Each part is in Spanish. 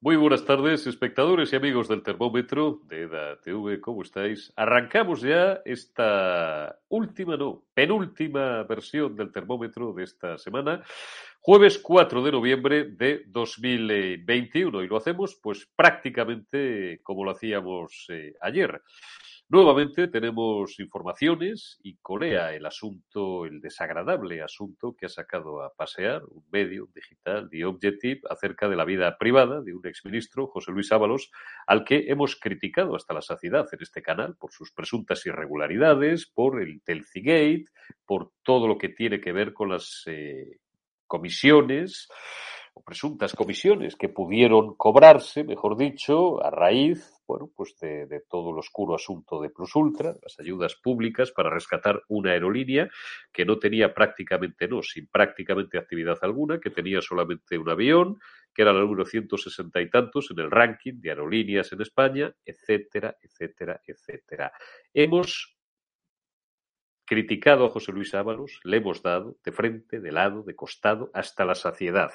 Muy buenas tardes, espectadores y amigos del termómetro de EDA TV, ¿cómo estáis? Arrancamos ya esta última, no, penúltima versión del termómetro de esta semana, jueves 4 de noviembre de 2021, y lo hacemos pues prácticamente como lo hacíamos eh, ayer. Nuevamente tenemos informaciones y colea el asunto, el desagradable asunto que ha sacado a pasear un medio digital, The Objective, acerca de la vida privada de un exministro, José Luis Ábalos, al que hemos criticado hasta la saciedad en este canal por sus presuntas irregularidades, por el Telcigate, por todo lo que tiene que ver con las eh, comisiones o presuntas comisiones que pudieron cobrarse, mejor dicho, a raíz bueno, pues de, todo el oscuro asunto de Plus Ultra, las ayudas públicas para rescatar una aerolínea que no tenía prácticamente, no, sin prácticamente actividad alguna, que tenía solamente un avión, que era el número 160 y tantos en el ranking de aerolíneas en España, etcétera, etcétera, etcétera. Hemos criticado a José Luis Ábalos, le hemos dado de frente, de lado, de costado, hasta la saciedad.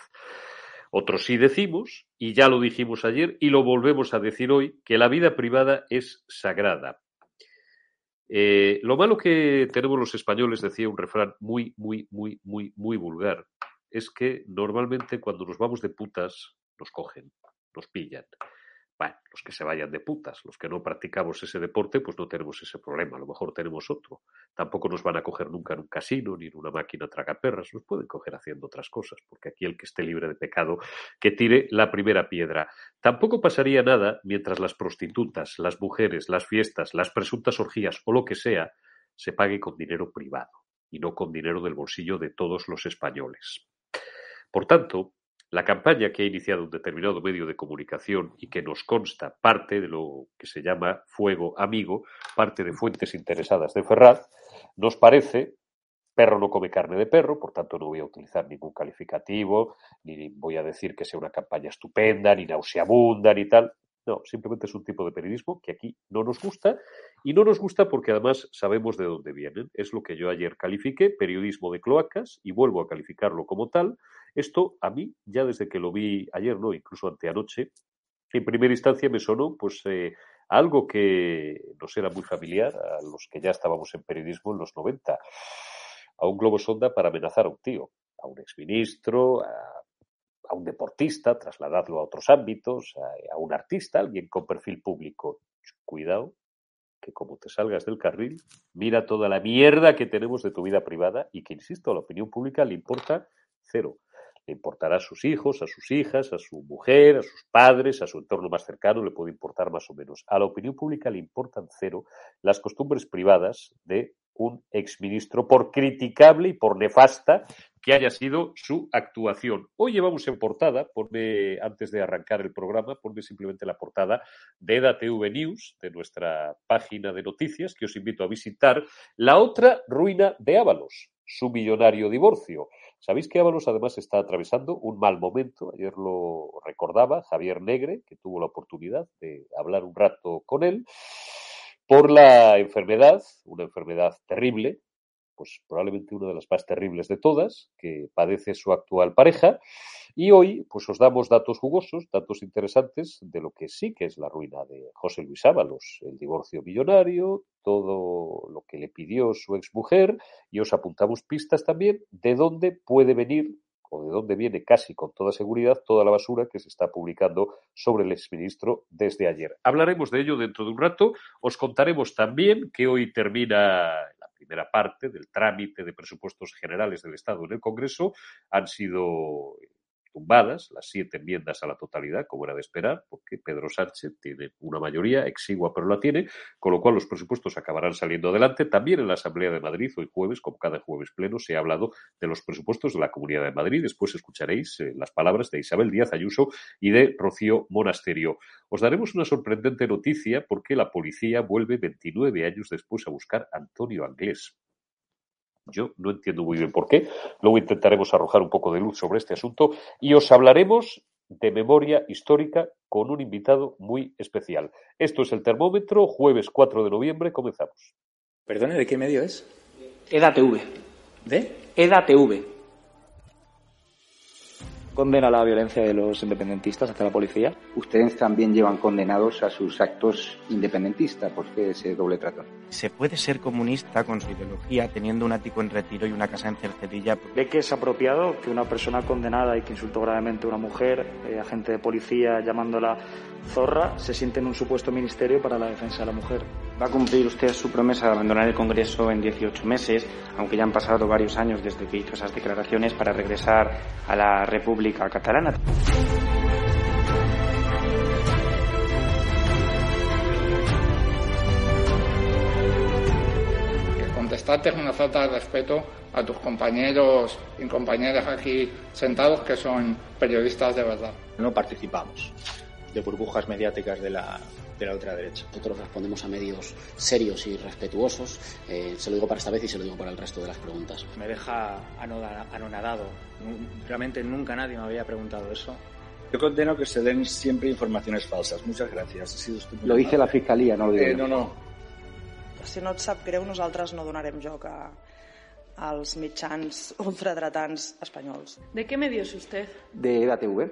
Otros sí decimos, y ya lo dijimos ayer y lo volvemos a decir hoy, que la vida privada es sagrada. Eh, lo malo que tenemos los españoles, decía un refrán muy, muy, muy, muy, muy vulgar, es que normalmente cuando nos vamos de putas nos cogen, nos pillan. Bueno, los que se vayan de putas, los que no practicamos ese deporte, pues no tenemos ese problema, a lo mejor tenemos otro. Tampoco nos van a coger nunca en un casino ni en una máquina tragaperras, nos pueden coger haciendo otras cosas, porque aquí el que esté libre de pecado, que tire la primera piedra. Tampoco pasaría nada mientras las prostitutas, las mujeres, las fiestas, las presuntas orgías o lo que sea, se pague con dinero privado y no con dinero del bolsillo de todos los españoles. Por tanto, la campaña que ha iniciado un determinado medio de comunicación y que nos consta parte de lo que se llama fuego amigo, parte de fuentes interesadas de Ferraz, nos parece perro no come carne de perro, por tanto no voy a utilizar ningún calificativo, ni voy a decir que sea una campaña estupenda, ni nauseabunda, ni tal. No, simplemente es un tipo de periodismo que aquí no nos gusta y no nos gusta porque además sabemos de dónde vienen. Es lo que yo ayer califiqué, periodismo de cloacas, y vuelvo a calificarlo como tal. Esto a mí, ya desde que lo vi ayer, no, incluso anteanoche, en primera instancia me sonó pues eh, algo que nos era muy familiar a los que ya estábamos en periodismo en los 90. A un globo sonda para amenazar a un tío, a un exministro, a a un deportista, trasladadlo a otros ámbitos, a, un artista, alguien con perfil público. Cuidado, que como te salgas del carril, mira toda la mierda que tenemos de tu vida privada y que, insisto, a la opinión pública le importa cero. Le importará a sus hijos, a sus hijas, a su mujer, a sus padres, a su entorno más cercano, le puede importar más o menos. A la opinión pública le importan cero las costumbres privadas de un exministro, por criticable y por nefasta que haya sido su actuación. Hoy llevamos en portada, ponme, antes de arrancar el programa, ponme simplemente la portada de EDATV News, de nuestra página de noticias, que os invito a visitar, la otra ruina de Ábalos, su millonario divorcio. Sabéis que Ábalos además está atravesando un mal momento. Ayer lo recordaba Javier Negre, que tuvo la oportunidad de hablar un rato con él por la enfermedad, una enfermedad terrible, pues probablemente una de las más terribles de todas, que padece su actual pareja. Y hoy, pues os damos datos jugosos, datos interesantes de lo que sí que es la ruina de José Luis Ábalos, el divorcio millonario, todo lo que le pidió su exmujer, y os apuntamos pistas también de dónde puede venir o de dónde viene casi con toda seguridad toda la basura que se está publicando sobre el exministro desde ayer. Hablaremos de ello dentro de un rato. Os contaremos también que hoy termina primera parte del trámite de presupuestos generales del Estado en el Congreso. Han sido tumbadas las siete enmiendas a la totalidad, como era de esperar, porque Pedro Sánchez tiene una mayoría exigua, pero la tiene, con lo cual los presupuestos acabarán saliendo adelante. También en la Asamblea de Madrid, hoy jueves, como cada jueves pleno, se ha hablado de los presupuestos de la Comunidad de Madrid. Después escucharéis eh, las palabras de Isabel Díaz Ayuso y de Rocío Monasterio. Os daremos una sorprendente noticia porque la policía vuelve 29 años después a buscar a Antonio Anglés. Yo no entiendo muy bien por qué. Luego intentaremos arrojar un poco de luz sobre este asunto y os hablaremos de memoria histórica con un invitado muy especial. Esto es el termómetro, jueves 4 de noviembre, comenzamos. Perdone, ¿de qué medio es? EDATV. ¿De? EDATV condena la violencia de los independentistas hacia la policía. Ustedes también llevan condenados a sus actos independentistas. ¿Por qué ese doble trato? ¿Se puede ser comunista con su ideología teniendo un ático en retiro y una casa en Cercedilla? ¿Ve que es apropiado que una persona condenada y que insultó gravemente a una mujer, eh, agente de policía llamándola zorra, se siente en un supuesto ministerio para la defensa de la mujer? ¿Va a cumplir usted su promesa de abandonar el Congreso en 18 meses, aunque ya han pasado varios años desde que hizo esas declaraciones, para regresar a la República Catalana? contestarte es una falta de respeto a tus compañeros y compañeras aquí sentados que son periodistas de verdad. No participamos de burbujas mediáticas de la, de la ultraderecha. Nosotros respondemos a medios serios y respetuosos. Eh, se lo digo para esta vez y se lo digo para el resto de las preguntas. Me deja anonadado. Realmente nunca nadie me había preguntado eso. Yo condeno que se den siempre informaciones falsas. Muchas gracias. Ha sido lo dice la Fiscalía, no lo digo. Eh, no, no. Si no et sap greu, nosaltres no donarem joc a, als mitjans ultradretans espanyols. ¿De qué medio es usted? De EDATV.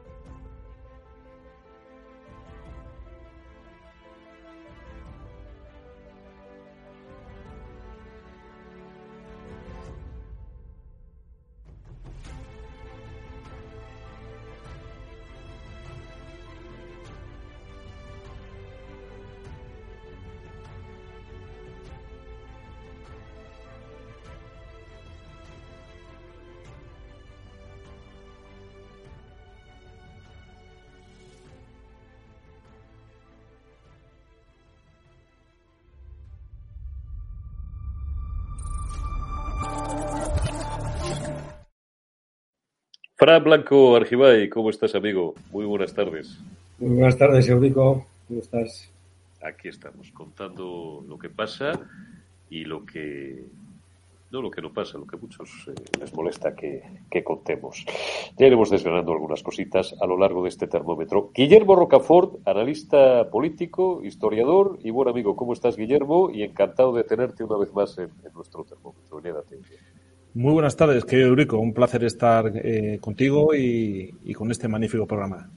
Fran Blanco Argibay, ¿cómo estás, amigo? Muy buenas tardes. Muy buenas tardes, Eurico. ¿Cómo estás? Aquí estamos, contando lo que pasa y lo que. No lo que no pasa, lo que a muchos eh, les molesta que, que contemos. Ya iremos desvelando algunas cositas a lo largo de este termómetro. Guillermo Rocafort, analista político, historiador y buen amigo. ¿Cómo estás, Guillermo? Y encantado de tenerte una vez más en, en nuestro termómetro. Muy buenas tardes, querido Eurico. Un placer estar eh, contigo y, y con este magnífico programa.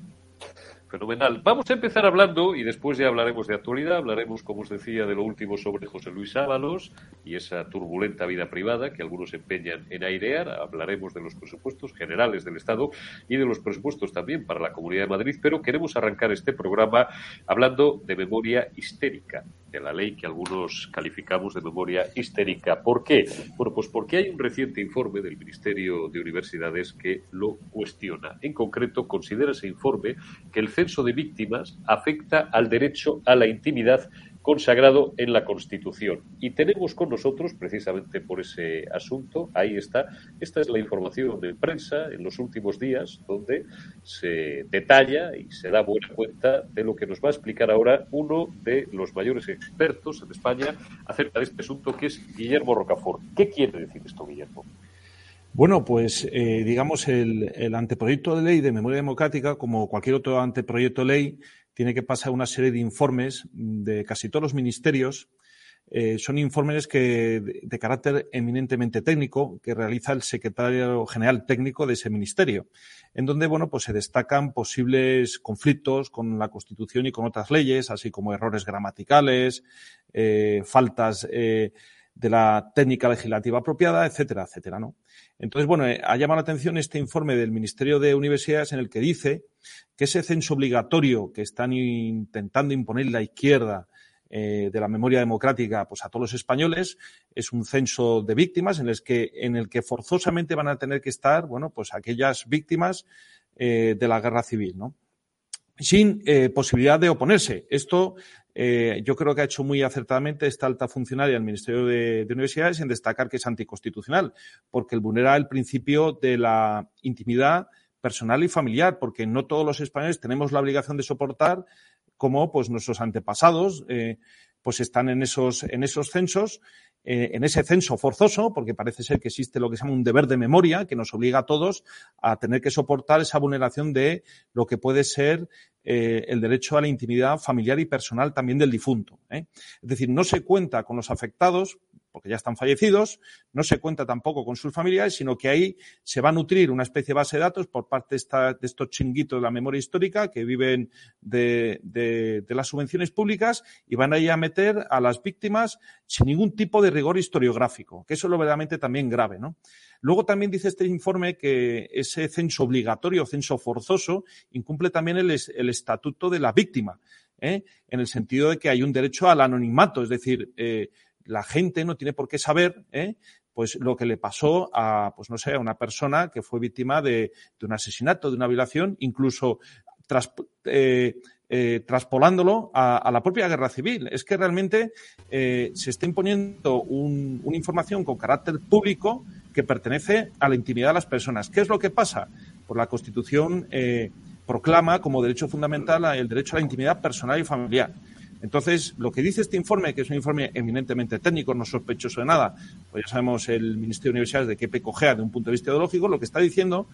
Fenomenal. Vamos a empezar hablando, y después ya hablaremos de actualidad, hablaremos, como os decía, de lo último sobre José Luis Ábalos y esa turbulenta vida privada que algunos empeñan en airear. Hablaremos de los presupuestos generales del Estado y de los presupuestos también para la Comunidad de Madrid, pero queremos arrancar este programa hablando de memoria histérica, de la ley que algunos calificamos de memoria histérica. ¿Por qué? Bueno, pues porque hay un reciente informe del Ministerio de Universidades que lo cuestiona. En concreto, considera ese informe que el censo de víctimas afecta al derecho a la intimidad consagrado en la Constitución. Y tenemos con nosotros, precisamente por ese asunto, ahí está, esta es la información de prensa en los últimos días, donde se detalla y se da buena cuenta de lo que nos va a explicar ahora uno de los mayores expertos en España acerca de este asunto, que es Guillermo Rocafort. ¿Qué quiere decir esto, Guillermo? Bueno, pues eh, digamos el, el, anteproyecto de ley de memoria democrática, como cualquier otro anteproyecto de ley, tiene que pasar una serie de informes de casi todos los ministerios. Eh, son informes que de, carácter eminentemente técnico que realiza el secretario general técnico de ese ministerio, en donde bueno pues se destacan posibles conflictos con la Constitución y con otras leyes, así como errores gramaticales, eh, faltas de la técnica legislativa apropiada, etcétera, etcétera, ¿no? Entonces, bueno, eh, ha llamado la atención este informe del Ministerio de Universidades en el que dice que ese censo obligatorio que están intentando imponer la izquierda eh, de la memoria democrática pues a todos los españoles es un censo de víctimas en el que en el que forzosamente van a tener que estar bueno pues aquellas víctimas eh, de la guerra civil no sin eh, posibilidad de oponerse. Esto eh, yo creo que ha hecho muy acertadamente esta alta funcionaria del Ministerio de, de, Universidades en destacar que es anticonstitucional, porque vulnera el principio de la intimidad personal y familiar, porque no todos los españoles tenemos la obligación de soportar como pues nuestros antepasados eh, pues están en esos, en esos censos eh, en ese censo forzoso, porque parece ser que existe lo que se llama un deber de memoria que nos obliga a todos a tener que soportar esa vulneración de lo que puede ser eh, el derecho a la intimidad familiar y personal también del difunto. ¿eh? Es decir, no se cuenta con los afectados porque ya están fallecidos, no se cuenta tampoco con sus familiares, sino que ahí se va a nutrir una especie de base de datos por parte de, estos chinguitos de la memoria histórica que viven de, las subvenciones públicas y van ahí a meter a las víctimas sin ningún tipo de rigor historiográfico, que eso es lo verdaderamente también grave, ¿no? Luego también dice este informe que ese censo obligatorio, censo forzoso, incumple también el, el estatuto de la víctima, ¿eh? en el sentido de que hay un derecho al anonimato, es decir, eh, la gente no tiene por qué saber, ¿eh? pues lo que le pasó a, pues no sé, a una persona que fue víctima de, de un asesinato, de una violación, incluso tras, eh, eh, traspolándolo a, a, la propia guerra civil. Es que realmente eh, se está imponiendo un, una información con carácter público que pertenece a la intimidad de las personas. ¿Qué es lo que pasa? Por la Constitución eh, proclama como derecho fundamental el derecho a la intimidad personal y familiar. Entonces, lo que dice este informe, que es un informe eminentemente técnico, no sospechoso de nada, pues ya sabemos el Ministerio de Universidades de qué pecojea de un punto de vista ideológico, lo que está diciendo,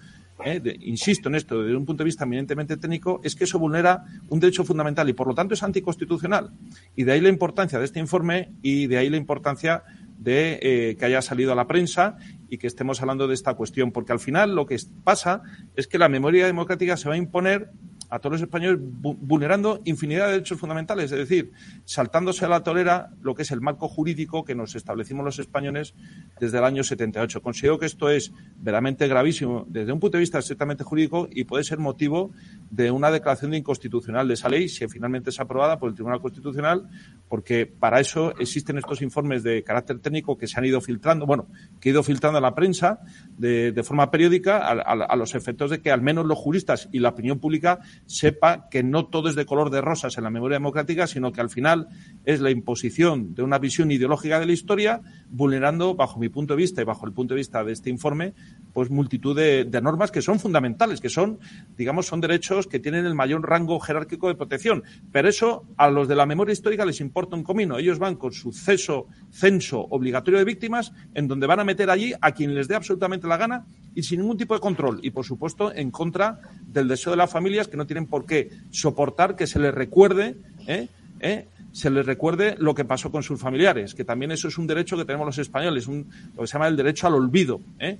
eh, insisto en esto, desde un punto de vista eminentemente técnico, es que eso vulnera un derecho fundamental y por lo tanto es anticonstitucional. Y de ahí la importancia de este informe y de ahí la importancia de eh, que haya salido a la prensa y que estemos hablando de esta cuestión, porque al final lo que pasa es que la memoria democrática se va a imponer a todos los españoles vulnerando infinidad de derechos fundamentales, es decir, saltándose a la tolera lo que es el marco jurídico que nos establecimos los españoles desde el año 78. Considero que esto es verdaderamente gravísimo desde un punto de vista estrictamente jurídico y puede ser motivo de una declaración de inconstitucional de esa ley si finalmente es aprobada por el Tribunal Constitucional, porque para eso existen estos informes de carácter técnico que se han ido filtrando, bueno, que ha ido filtrando a la prensa de, forma periódica a, a, a los efectos de que al menos los juristas y la opinión pública sepa que no todo es de color de rosas en la memoria democrática, sino que al final es la imposición de una visión ideológica de la historia, vulnerando, bajo mi punto de vista y bajo el punto de vista de este informe, pues multitud de, normas que son fundamentales, que son, digamos, son derechos que tienen el mayor rango jerárquico de protección. Pero eso a los de la memoria histórica les importa un comino. Ellos van con su ceso, censo obligatorio de víctimas, en donde van a meter allí a quien les dé absolutamente la gana y sin ningún tipo de control. Y, por supuesto, en contra del deseo de las familias que no tienen por qué soportar que se les recuerde, ¿eh? ¿Eh? Se les recuerde lo que pasó con sus familiares, que también eso es un derecho que tenemos los españoles, un, lo que se llama el derecho al olvido, ¿eh?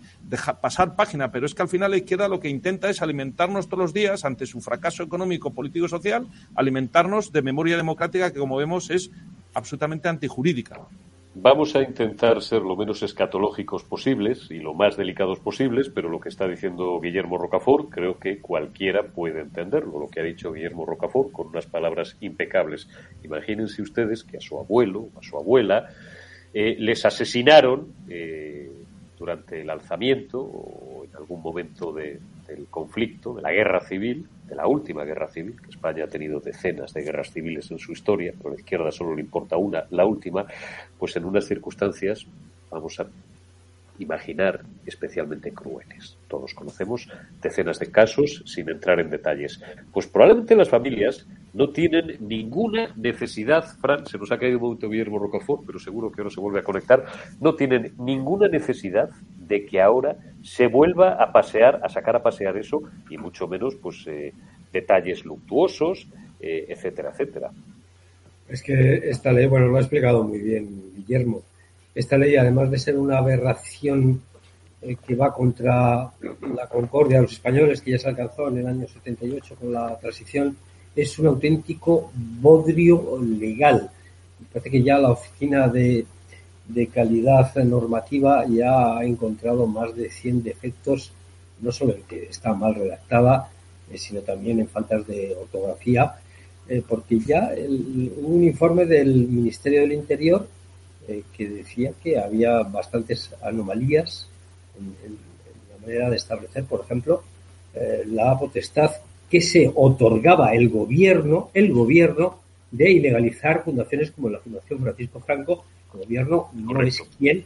Pasar página, pero es que al final la izquierda lo que intenta es alimentarnos todos los días, ante su fracaso económico, político y social, alimentarnos de memoria democrática que, como vemos, es absolutamente antijurídica. Vamos a intentar ser lo menos escatológicos posibles y lo más delicados posibles, pero lo que está diciendo Guillermo Rocafort creo que cualquiera puede entenderlo, lo que ha dicho Guillermo Rocafort con unas palabras impecables. Imagínense ustedes que a su abuelo, a su abuela, eh, les asesinaron eh, durante el alzamiento o en algún momento de, del conflicto, de la guerra civil, de la última guerra civil, España ha tenido decenas de guerras civiles en su historia, pero a la izquierda solo le importa una, la última, pues en unas circunstancias, vamos a imaginar, especialmente crueles. Todos conocemos decenas de casos sin entrar en detalles. Pues probablemente las familias no tienen ninguna necesidad, Fran, se nos ha caído un momento Guillermo Rocafort, pero seguro que ahora se vuelve a conectar, no tienen ninguna necesidad de que ahora se vuelva a pasear, a sacar a pasear eso, y mucho menos pues eh, detalles luctuosos, eh, etcétera, etcétera. Es que esta ley, bueno, lo ha explicado muy bien Guillermo. Esta ley, además de ser una aberración eh, que va contra la concordia de los españoles, que ya se alcanzó en el año 78 con la transición, es un auténtico bodrio legal. Parece que ya la oficina de, de calidad normativa ya ha encontrado más de 100 defectos, no solo en que está mal redactada, eh, sino también en faltas de ortografía, eh, porque ya el, un informe del Ministerio del Interior eh, que decía que había bastantes anomalías en, la manera de establecer, por ejemplo, la potestad que se otorgaba el gobierno, el gobierno, de ilegalizar fundaciones como la Fundación Francisco Franco, el gobierno no es quien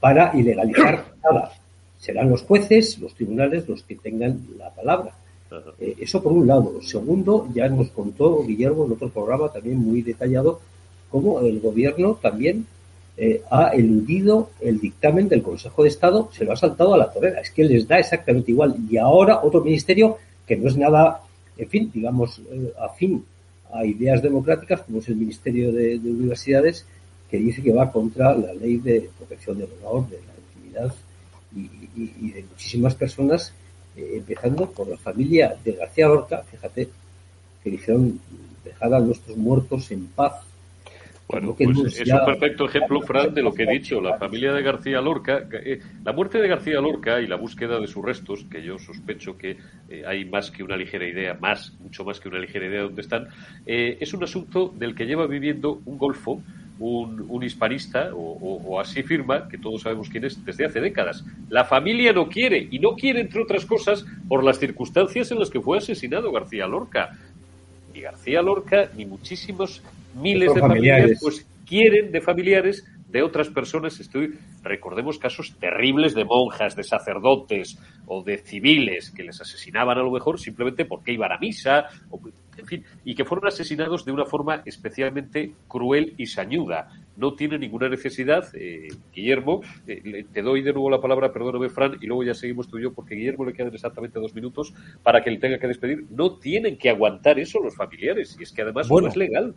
para ilegalizar nada. Serán los jueces, los tribunales los que tengan la palabra. Eh, eso por un lado. Segundo, ya nos contó Guillermo en otro programa también muy detallado cómo el gobierno también eh, ha eludido el dictamen del Consejo de Estado, se lo ha saltado a la torera. Es que les da exactamente igual. Y ahora otro ministerio que no es nada, en fin, digamos, eh, afín a ideas democráticas, como es el Ministerio de Universidades, que dice que va contra la ley de protección del honor, de la intimidad y, de muchísimas personas, eh, empezando por la familia de García Lorca, fíjate, que dijeron dejar a nuestros muertos en paz. Bueno, pues es un perfecto ejemplo, Fran, de lo que he dicho. La familia de García Lorca, eh, la muerte de García Lorca y la búsqueda de sus restos, que yo sospecho que eh, hay más que una ligera idea, más, mucho más que una ligera idea de dónde están, es un asunto del que lleva viviendo un golfo un, hispanista, o, así firma, que todos sabemos quién es, desde hace décadas. La familia no quiere, y no quiere, entre otras cosas, por las circunstancias en las que fue asesinado García Lorca. Ni García Lorca, ni muchísimos miles de familiares, pues quieren de familiares de otras personas. Estoy, recordemos casos terribles de monjas, de sacerdotes o de civiles que les asesinaban a lo mejor simplemente porque iban a misa, o, en fin, y que fueron asesinados de una forma especialmente cruel y sañuda. No tiene ninguna necesidad, eh, Guillermo, eh, te doy de nuevo la palabra, perdóname, Fran, y luego ya seguimos tú y yo, porque Guillermo le quedan exactamente dos minutos para que él tenga que despedir. No tienen que aguantar eso los familiares, y es que además no es legal.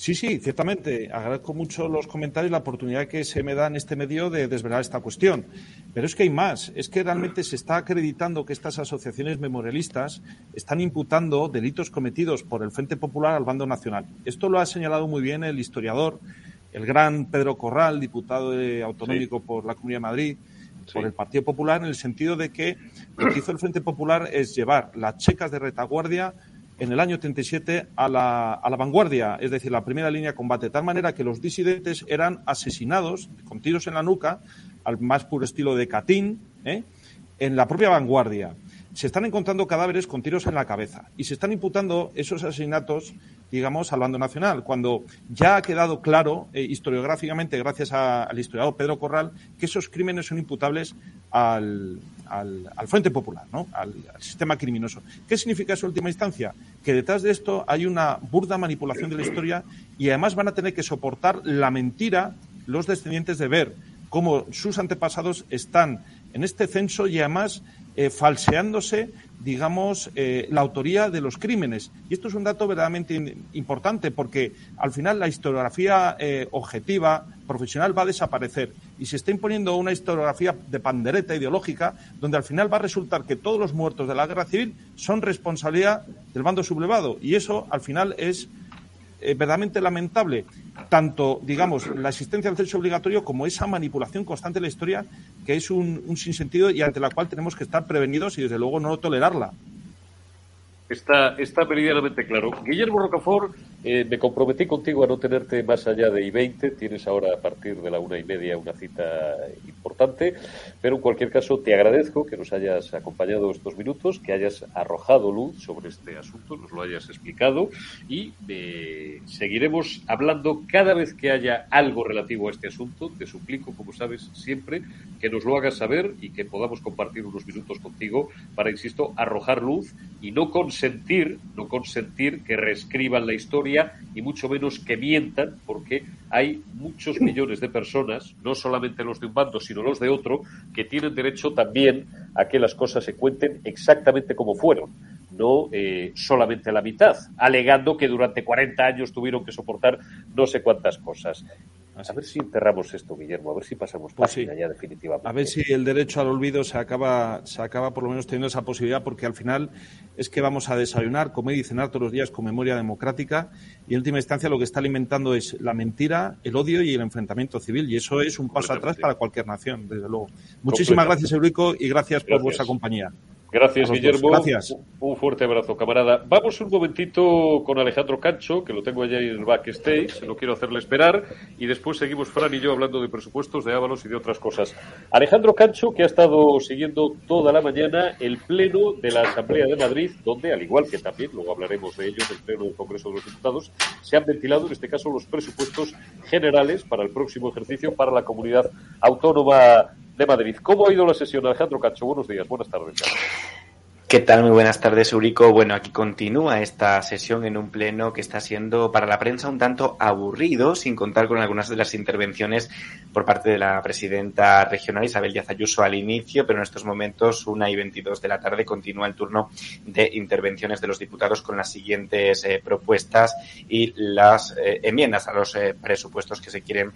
Sí, sí, ciertamente. Agradezco mucho los comentarios y la oportunidad que se me da en este medio de desvelar esta cuestión. Pero es que hay más. Es que realmente se está acreditando que estas asociaciones memorialistas están imputando delitos cometidos por el Frente Popular al bando nacional. Esto lo ha señalado muy bien el historiador, el gran Pedro Corral, diputado autonómico por la Comunidad de Madrid, por el Partido Popular, en el sentido de que lo que hizo el Frente Popular es llevar las checas de retaguardia en el año 37 a la, a la vanguardia, es decir, la primera línea de combate, de tal manera que los disidentes eran asesinados con tiros en la nuca, al más puro estilo de Catín, ¿eh? en la propia vanguardia. Se están encontrando cadáveres con tiros en la cabeza y se están imputando esos asesinatos, digamos, al bando nacional, cuando ya ha quedado claro eh, historiográficamente, gracias al historiador Pedro Corral, que esos crímenes son imputables al, al, Frente Popular, ¿no? Al, sistema criminoso. ¿Qué significa eso última instancia? Que detrás de esto hay una burda manipulación de la historia y además van a tener que soportar la mentira los descendientes de ver cómo sus antepasados están en este censo y además eh, falseándose digamos, eh, la autoría de los crímenes. Y esto es un dato verdaderamente importante porque al final la historiografía eh, objetiva, profesional, va a desaparecer y se está imponiendo una historiografía de pandereta ideológica donde al final va a resultar que todos los muertos de la guerra civil son responsabilidad del bando sublevado y eso al final es eh, verdaderamente lamentable tanto, digamos, la existencia del censo obligatorio como esa manipulación constante de la historia que es un, un sinsentido y ante la cual tenemos que estar prevenidos y, desde luego, no tolerarla. Está, está claro. Guillermo Rocafort, eh, me comprometí contigo a no tenerte más allá de I-20. Tienes ahora a partir de la una y media una cita importante. Pero en cualquier caso, te agradezco que nos hayas acompañado estos minutos, que hayas arrojado luz sobre este asunto, nos lo hayas explicado. Y eh, seguiremos hablando cada vez que haya algo relativo a este asunto. Te suplico, como sabes, siempre que nos lo hagas saber y que podamos compartir unos minutos contigo para, insisto, arrojar luz y no consentir, no consentir que reescriban la historia y mucho menos que mientan, porque hay muchos millones de personas, no solamente los de un bando, sino los de otro, que tienen derecho también a que las cosas se cuenten exactamente como fueron, no eh, solamente la mitad, alegando que durante 40 años tuvieron que soportar no sé cuántas cosas. A ver si enterramos esto, Guillermo, a ver si pasamos Pues página sí. ya definitivamente. A ver si el derecho al olvido se acaba, se acaba por lo menos teniendo esa posibilidad, porque al final es que vamos a desayunar, comer y cenar todos los días con memoria democrática y en última instancia lo que está alimentando es la mentira, el odio y el enfrentamiento civil y eso es un paso atrás para cualquier nación, desde luego. Muchísimas gracias, Eurico, y gracias, por vuestra compañía. Gracias. Guillermo. Gracias. Un fuerte abrazo, camarada. Vamos un momentito con Alejandro Cancho, que lo tengo allá en el backstage, no quiero hacerle esperar, y después seguimos Fran y yo hablando de presupuestos, de Ábalos y de otras cosas. Alejandro Cancho, que ha estado siguiendo toda la mañana el pleno de la Asamblea de Madrid, donde, al igual que también, luego hablaremos de ello, en el pleno del Congreso de los Diputados, se han ventilado, en este caso, los presupuestos generales para el próximo ejercicio para la comunidad autónoma de Madrid. ¿Cómo ha ido la sesión, Alejandro Cancho? Buenos días, buenas tardes. ¿Qué tal? Muy buenas tardes, Eurico. Bueno, aquí continúa esta sesión en un pleno que está siendo para la prensa un tanto aburrido, sin contar con algunas de las intervenciones por parte de la presidenta regional Isabel Díaz Ayuso al inicio, pero en estos momentos, una y 22 de la tarde, continúa el turno de intervenciones de los diputados con las siguientes eh, propuestas y las eh, enmiendas a los eh, presupuestos que se quieren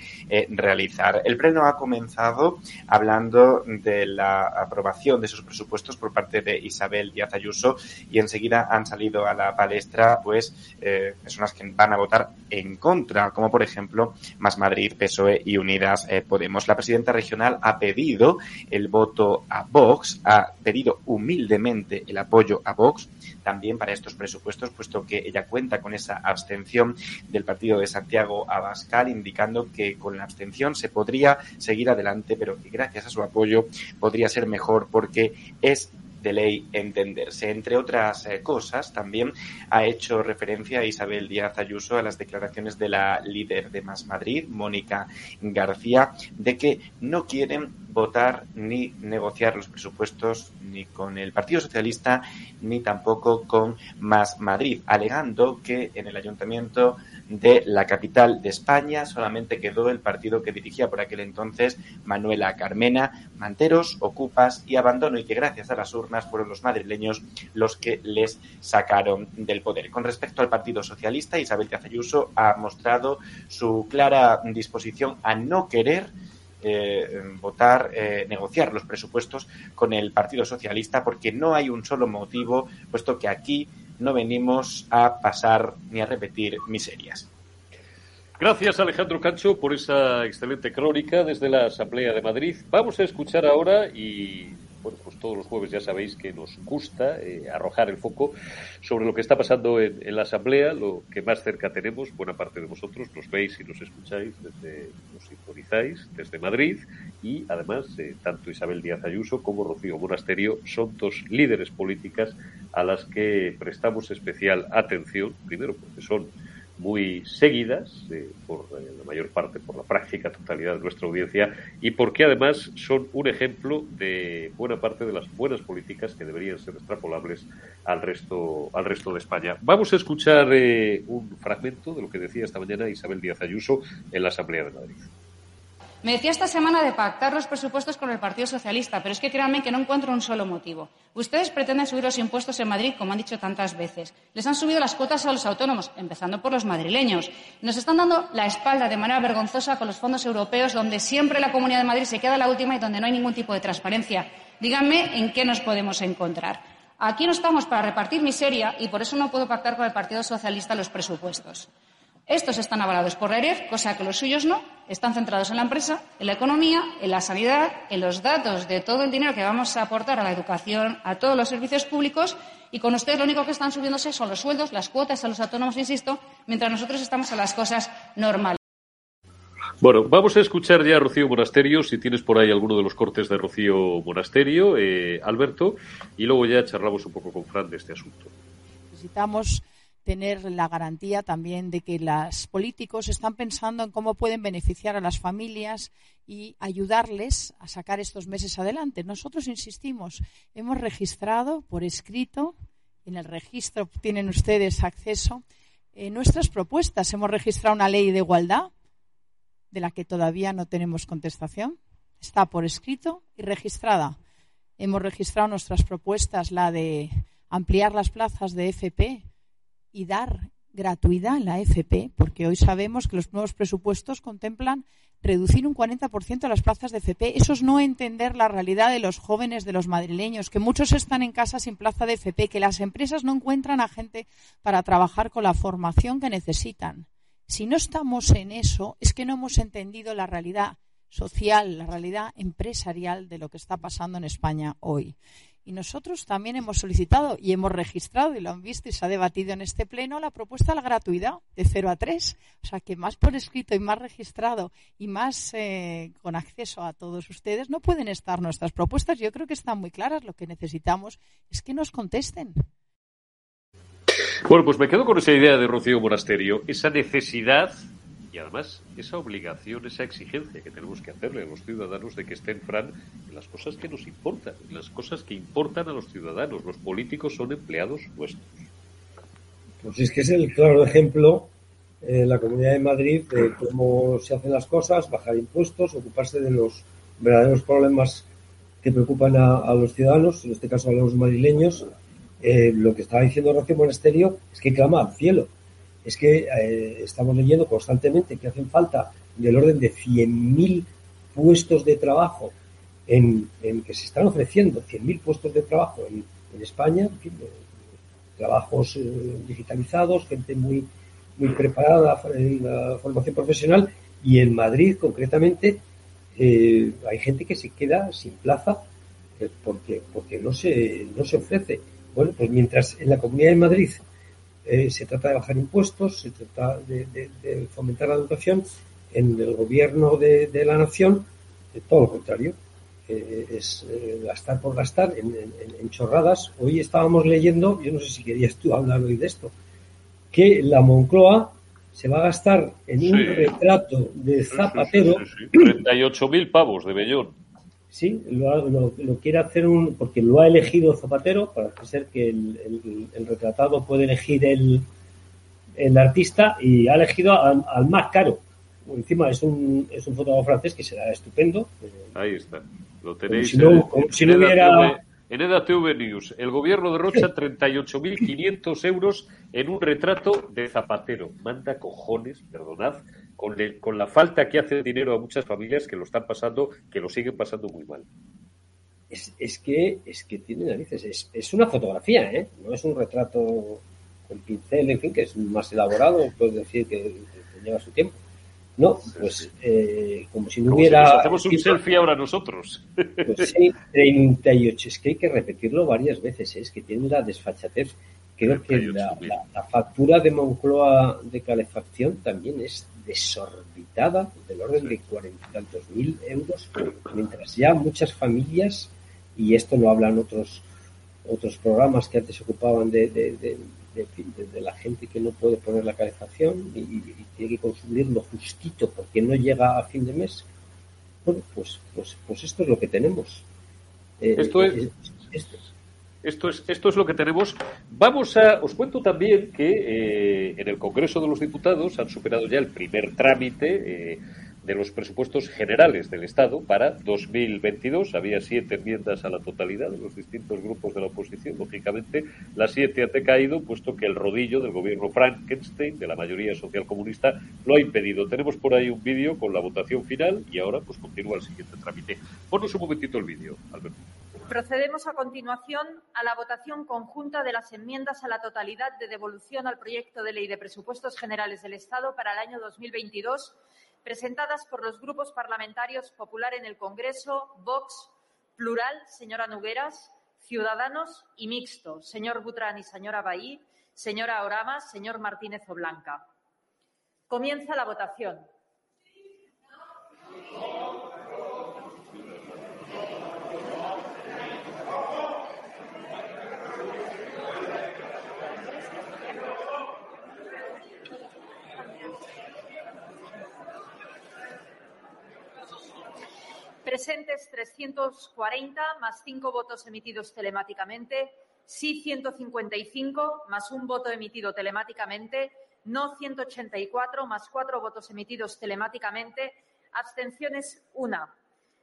realizar. El pleno ha comenzado hablando de la aprobación de esos presupuestos por parte de Isabel Díaz Ayuso y enseguida han salido a la palestra pues eh, personas que van a votar en contra, como por ejemplo Más Madrid, PSOE y Unidas eh, Podemos. La presidenta regional ha pedido el voto a Vox, ha pedido humildemente el apoyo a Vox también para estos presupuestos, puesto que ella cuenta con esa abstención del partido de Santiago Abascal, indicando que con la abstención se podría seguir adelante, pero que gracias a su apoyo podría ser mejor porque es de ley entenderse. Entre otras eh, cosas, también ha hecho referencia Isabel Díaz Ayuso a las declaraciones de la líder de Más Madrid, Mónica García, de que no quieren votar ni negociar los presupuestos ni con el Partido Socialista ni tampoco con Más Madrid, alegando que en el ayuntamiento de la capital de España solamente quedó el partido que dirigía por aquel entonces Manuela Carmena, Manteros, Ocupas y Abandono y que gracias a las urnas fueron los madrileños los que les sacaron del poder. Con respecto al Partido Socialista, Isabel Díaz Ayuso ha mostrado su clara disposición a no querer eh, votar, eh, negociar los presupuestos con el Partido Socialista porque no hay un solo motivo, puesto que aquí no venimos a pasar ni a repetir miserias. Gracias, Alejandro Cancho, por esa excelente crónica desde la Asamblea de Madrid. Vamos a escuchar ahora y bueno, pues todos los jueves ya sabéis que nos gusta eh, arrojar el foco sobre lo que está pasando en, la Asamblea, lo que más cerca tenemos, buena parte de vosotros nos veis y nos escucháis, desde, nos sintonizáis desde Madrid y además eh, tanto Isabel Díaz Ayuso como Rocío Monasterio son dos líderes políticas a las que prestamos especial atención, primero porque son muy seguidas por eh, la mayor parte, por la práctica totalidad de nuestra audiencia y porque además son un ejemplo de buena parte de las buenas políticas que deberían ser extrapolables al resto, al resto de España. Vamos a escuchar eh, un fragmento de lo que decía esta mañana Isabel Díaz Ayuso en la Asamblea de Madrid. Me decía esta semana de pactar los presupuestos con el Partido Socialista, pero es que créanme que no encuentro un solo motivo. Ustedes pretenden subir los impuestos en Madrid, como han dicho tantas veces. Les han subido las cuotas a los autónomos, empezando por los madrileños. Nos están dando la espalda de manera vergonzosa con los fondos europeos, donde siempre la Comunidad de Madrid se queda la última y donde no hay ningún tipo de transparencia. Díganme en qué nos podemos encontrar. Aquí no estamos para repartir miseria y por eso no puedo pactar con el Partido Socialista los presupuestos. Estos están avalados por la EREF, cosa que los suyos no. Están centrados en la empresa, en la economía, en la sanidad, en los datos de todo el dinero que vamos a aportar a la educación, a todos los servicios públicos. Y con ustedes lo único que están subiéndose son los sueldos, las cuotas a los autónomos, insisto, mientras nosotros estamos a las cosas normales. Bueno, vamos a escuchar ya a Rocío Monasterio, si tienes por ahí alguno de los cortes de Rocío Monasterio, eh, Alberto, y luego ya charlamos un poco con Fran de este asunto. Necesitamos tener la garantía también de que los políticos están pensando en cómo pueden beneficiar a las familias y ayudarles a sacar estos meses adelante. Nosotros insistimos, hemos registrado por escrito, en el registro tienen ustedes acceso, eh, nuestras propuestas. Hemos registrado una ley de igualdad de la que todavía no tenemos contestación. Está por escrito y registrada. Hemos registrado nuestras propuestas, la de ampliar las plazas de FP y dar gratuidad en la FP, porque hoy sabemos que los nuevos presupuestos contemplan reducir un 40% de las plazas de FP. Eso es no entender la realidad de los jóvenes, de los madrileños, que muchos están en casa sin plaza de FP, que las empresas no encuentran a gente para trabajar con la formación que necesitan. Si no estamos en eso, es que no hemos entendido la realidad social, la realidad empresarial de lo que está pasando en España hoy. Y nosotros también hemos solicitado y hemos registrado, y lo han visto y se ha debatido en este pleno, la propuesta de la gratuidad de 0 a 3. O sea, que más por escrito y más registrado y más eh, con acceso a todos ustedes no pueden estar nuestras propuestas. Yo creo que están muy claras. Lo que necesitamos es que nos contesten. Bueno, pues me quedo con esa idea de Rocío Monasterio, esa necesidad y además esa obligación, esa exigencia que tenemos que hacerle a los ciudadanos de que estén, Fran, en las cosas que nos importan, en las cosas que importan a los ciudadanos. Los políticos son empleados nuestros. Pues es que es el claro ejemplo en la Comunidad de Madrid de cómo se hacen las cosas, bajar impuestos, ocuparse de los verdaderos problemas que preocupan a, los ciudadanos, en este caso a los madrileños. Eh, lo que estaba diciendo Rocío Monasterio es que clama al cielo es que eh, estamos leyendo constantemente que hacen falta del orden de 100.000 puestos de trabajo en, que se están ofreciendo 100.000 puestos de trabajo en, España, trabajos eh, digitalizados, gente muy, muy preparada en la formación profesional y en Madrid concretamente eh, hay gente que se queda sin plaza porque, porque no, se, no se ofrece. Bueno, pues mientras en la Comunidad de Madrid eh, se trata de bajar impuestos, se trata de, fomentar la educación. En el gobierno de, la nación, de todo lo contrario, eh, es eh, gastar por gastar en, chorradas. Hoy estábamos leyendo, yo no sé si querías tú hablar hoy de esto, que la Moncloa se va a gastar en un retrato de Zapatero. 38.000 pavos de Bellón. Sí, lo, quiere hacer un, porque lo ha elegido Zapatero, para ser que el, retratado puede elegir el, el artista y ha elegido al, más caro. Encima es un, es un fotógrafo francés que será estupendo. Ahí está. Lo tenéis si no, si no hubiera... En EDATV News, el gobierno derrocha 38.500 euros en un retrato de Zapatero. Manda cojones, perdonad, con, la falta que hace de dinero a muchas familias que lo están pasando, que lo siguen pasando muy mal. Es, que es que tiene narices, es, una fotografía, ¿eh? no es un retrato con pincel, en fin, que es más elaborado, puedes decir que, lleva su tiempo. No, pues eh, como si no hubiera. hacemos un selfie ahora nosotros. Pues sí, 38. Es que hay que repetirlo varias veces. ¿eh? Es que tiene la desfachatez. Creo que la, factura de Moncloa de calefacción también es desorbitada, del orden de cuarenta y tantos mil euros, mientras ya muchas familias, y esto lo hablan otros otros programas que antes se ocupaban de, de, la gente que no puede poner la calefacción y, tiene que consumir lo justito porque no llega a fin de mes. Bueno, pues, pues, pues esto es lo que tenemos. Eh, esto es, eh, esto, esto es, esto es lo que tenemos. Vamos a, os cuento también que eh, en el Congreso de los Diputados han superado ya el primer trámite eh, de los presupuestos generales del Estado para 2022. Había siete enmiendas a la totalidad de los distintos grupos de la oposición. Lógicamente, las siete han decaído, puesto que el rodillo del gobierno Frankenstein, de la mayoría social comunista, lo ha impedido. Tenemos por ahí un vídeo con la votación final y ahora pues continúa el siguiente trámite. Ponos un momentito el vídeo, Alberto. Procedemos a continuación a la votación conjunta de las enmiendas a la totalidad de devolución al proyecto de ley de presupuestos generales del Estado para el año 2022 presentadas por los grupos parlamentarios Popular en el Congreso, Vox, Plural, señora Nugueras, Ciudadanos y Mixto, señor Butrán y señora Bahí, señora Orama, señor Martínez o Blanca. Comienza la votación. Presentes 340 más cinco votos emitidos telemáticamente. Sí 155 más un voto emitido telemáticamente. No 184 más cuatro votos emitidos telemáticamente. Abstenciones una.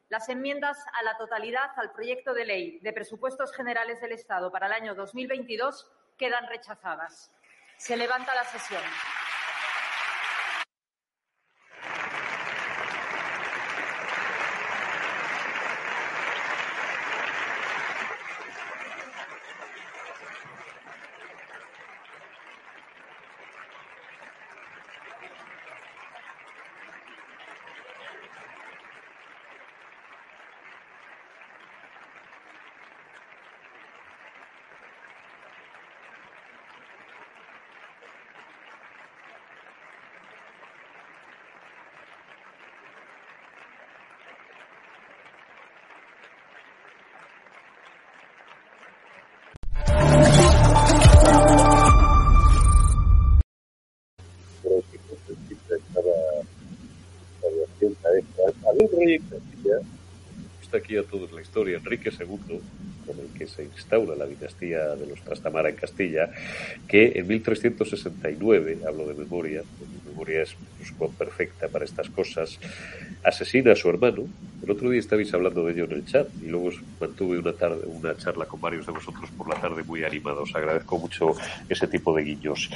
Las enmiendas a la totalidad al proyecto de ley de presupuestos generales del Estado para el año 2022 quedan rechazadas. Se levanta la sesión. Aquí a todos la historia. Enrique II, con el que se instaura la dinastía de los Trastamara en Castilla, que en 1369, hablo de memoria, mi memoria es pues, perfecta para estas cosas, asesina a su hermano. El otro día estabais hablando de ello en el chat y luego mantuve una, tarde, una charla con varios de vosotros por la tarde muy animados. Agradezco mucho ese tipo de guiños.